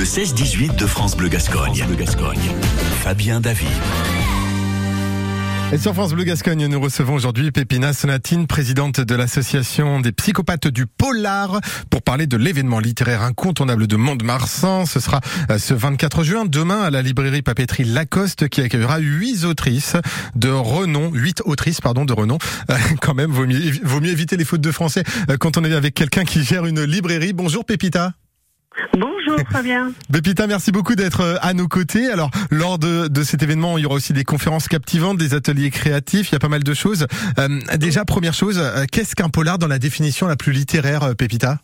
Le 16-18 de France Bleu Gascogne. Bleu Gascogne. Fabien David. Et sur France Bleu Gascogne, nous recevons aujourd'hui Pépina Sonatine, présidente de l'association des psychopathes du Polar, pour parler de l'événement littéraire incontournable de Mont-de-Marsan. Ce sera euh, ce 24 juin, demain, à la librairie papeterie Lacoste, qui accueillera huit autrices de renom, huit autrices, pardon, de renom. Euh, quand même, vaut mieux, vaut mieux éviter les fautes de français euh, quand on est avec quelqu'un qui gère une librairie. Bonjour Pépita. Bonjour Fabien. Bépita, merci beaucoup d'être euh, à nos côtés. Alors, lors de, de, cet événement, il y aura aussi des conférences captivantes, des ateliers créatifs, il y a pas mal de choses. Euh, déjà, première chose, euh, qu'est-ce qu'un polar dans la définition la plus littéraire, Pépita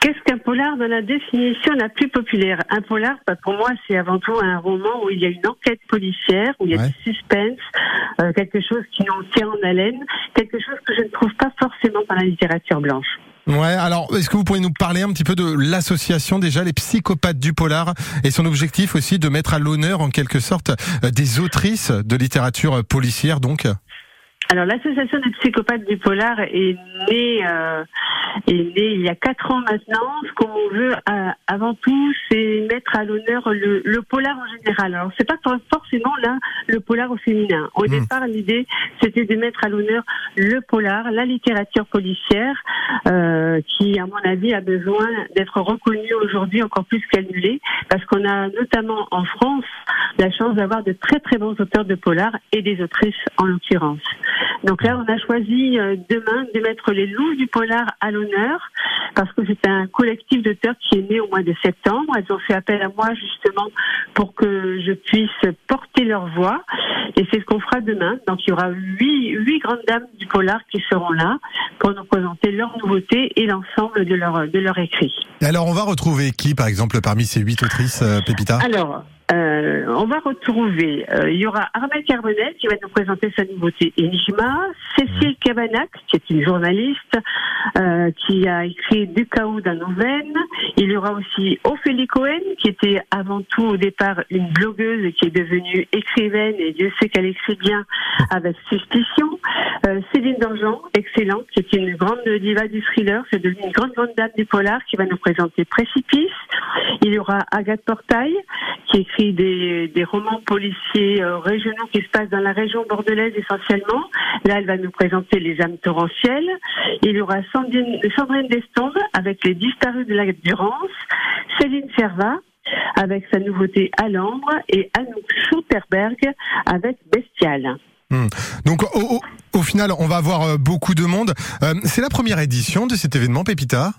Qu'est-ce qu'un polar dans la définition la plus populaire? Un polar, bah, pour moi, c'est avant tout un roman où il y a une enquête policière, où il y a Ouais. du suspense, euh, quelque chose qui nous tient en haleine, quelque chose que je ne trouve pas forcément dans la littérature blanche. Ouais, alors est-ce que vous pourriez nous parler un petit peu de l'association déjà, les psychopathes du polar, et son objectif aussi de mettre à l'honneur en quelque sorte euh, des autrices de littérature policière donc? Alors, l'association des psychopathes du polar est née, euh, est née il y a quatre ans maintenant. Ce qu'on veut euh, avant tout, c'est mettre à l'honneur le, le polar en général. Alors, c'est pas for- forcément là le polar au féminin. Au Hmm. départ, l'idée, c'était de mettre à l'honneur le polar, la littérature policière, euh, qui, à mon avis, a besoin d'être reconnue aujourd'hui encore plus qu'elle ne l'est, parce qu'on a notamment en France la chance d'avoir de très très bons auteurs de polar et des autrices en l'occurrence. Donc là, on a choisi euh, demain de mettre les loups du polar à l'honneur parce que c'est un collectif d'auteurs qui est né au mois de septembre. Elles ont fait appel à moi justement pour que je puisse porter leur voix et c'est ce qu'on fera demain. Donc il y aura huit, huit grandes dames du polar qui seront là pour nous présenter leurs nouveautés et l'ensemble de leur, de leur écrit. Alors on va retrouver qui par exemple parmi ces huit autrices, euh, Pépita Alors, euh, on va retrouver, euh, il y aura Armel Carbonel qui va nous présenter sa nouveauté Enigma, Cécile Cabanac, qui est une journaliste, euh, qui a écrit Du chaos dans nos veines. Il y aura aussi Ophélie Cohen, qui était avant tout au départ une blogueuse et qui est devenue écrivaine, et Dieu sait qu'elle écrit bien avec suspicion. Euh, Céline Dangean, excellente, qui est une grande diva du thriller, c'est devenue une grande grande dame du polar, qui va nous présenter Précipice. Il y aura Agathe Portail, qui écrit des, des romans policiers euh, régionaux qui se passent dans la région bordelaise essentiellement. Là, elle va nous présenter Les âmes torrentielles. Il y aura Sandrine, Sandrine Destombe avec Les disparus de la Durance. Céline Servat avec sa nouveauté à l'ambre et Anouk Schutterberg avec Bestial. Hmm. Donc au, au- au final, on va avoir euh, beaucoup de monde. Euh, c'est la première édition de cet événement, Pépita?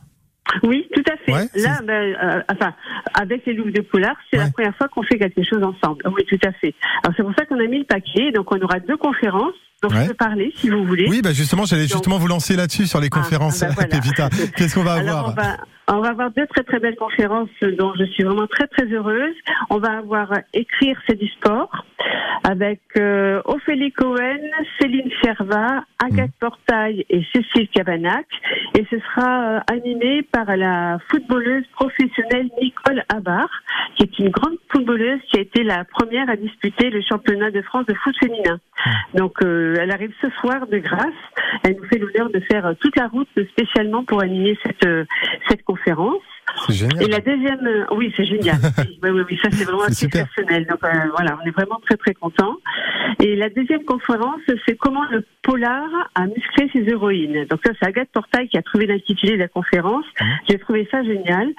Oui, tout à fait. Ouais, Là, ben, euh, enfin, avec les loups de polar, c'est Ouais. la première fois qu'on fait quelque chose ensemble. Oui, tout à fait. Alors c'est pour ça qu'on a mis le paquet. Donc on aura deux conférences dont Ouais. je peux parler si vous voulez. Oui, bah justement, j'allais Donc- justement vous lancer là-dessus sur les Ah, conférences, ah bah voilà. Qu'est-ce qu'on va Alors avoir on va, on va avoir deux très très belles conférences dont je suis vraiment très très heureuse. On va avoir écrire c'est du sport avec euh, Ophélie Cohen, Céline Servat, Agathe Mm. Portail et Cécile Cabanac. Et ce sera euh, animé par la footballeuse professionnelle Nicole Abar, qui est une grande footballeuse qui a été la première à disputer le championnat de France de foot féminin. Donc euh, elle arrive ce soir de grâce. Elle nous fait l'honneur de faire euh, toute la route spécialement pour animer cette euh, cette conférence. C'est génial. Et la deuxième, oui, c'est génial. oui, oui, oui, ça c'est vraiment exceptionnel. Donc euh, voilà, on est vraiment très très contents. Et la deuxième conférence, c'est comment le polar a musclé ses héroïnes. Donc ça, c'est Agathe Portail qui a trouvé l'intitulé de la conférence. Mmh. J'ai trouvé ça génial.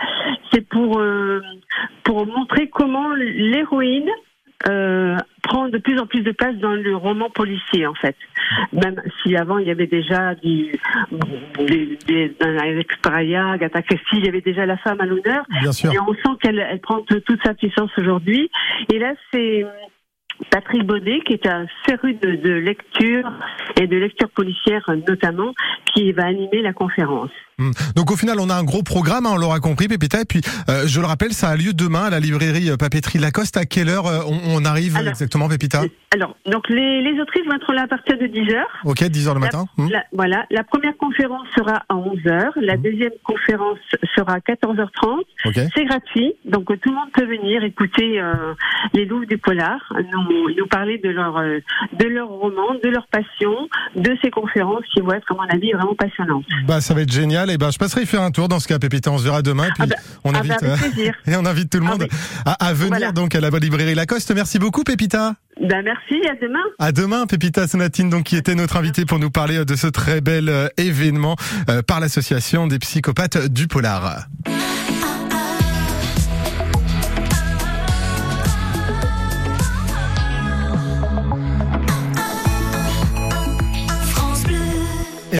C'est pour euh, pour montrer comment l'héroïne euh, prend de plus en plus de place dans le roman policier en fait. Même si avant il y avait déjà du des, des, Alex Paraya, Agatha Christie, il y avait déjà la femme à l'honneur. Bien sûr. Et on sent qu'elle elle prend toute sa puissance aujourd'hui. Et là, c'est Patrick Baudet, qui est un féru de, de lecture et de lecture policière notamment, qui va animer la conférence. Hmm. Donc au final, on a un gros programme, hein, on l'aura compris, Pépita. Et puis, euh, je le rappelle, ça a lieu demain à la librairie euh, Papeterie Lacoste. À quelle heure euh, on, on arrive Alors, exactement, Pépita Alors, donc les, les autrices vont être là à partir de 10 heures. Ok, 10h le matin. La, voilà, la première conférence sera à 11h, la deuxième conférence sera à 14h30. Ok. C'est gratuit, donc tout le monde peut venir écouter euh, les loups du polar, nous, nous parler de leur de leur roman, de leur passion, de ces conférences qui vont être, à mon avis, vraiment passionnantes. Bah, ça va être génial. Ben, je passerai y faire un tour dans ce cas, Pépita. On se verra demain. Puis, Ah bah, on ah invite, bah, plaisir. et on invite tout le Ah monde oui. à, à venir Voilà. donc à la librairie Lacoste. Merci beaucoup, Pépita. Ben, merci, à demain. À demain, Pépita Sonatine, donc qui était notre invitée pour nous parler de ce très bel euh, événement euh, par l'association des psychopathes du Polar.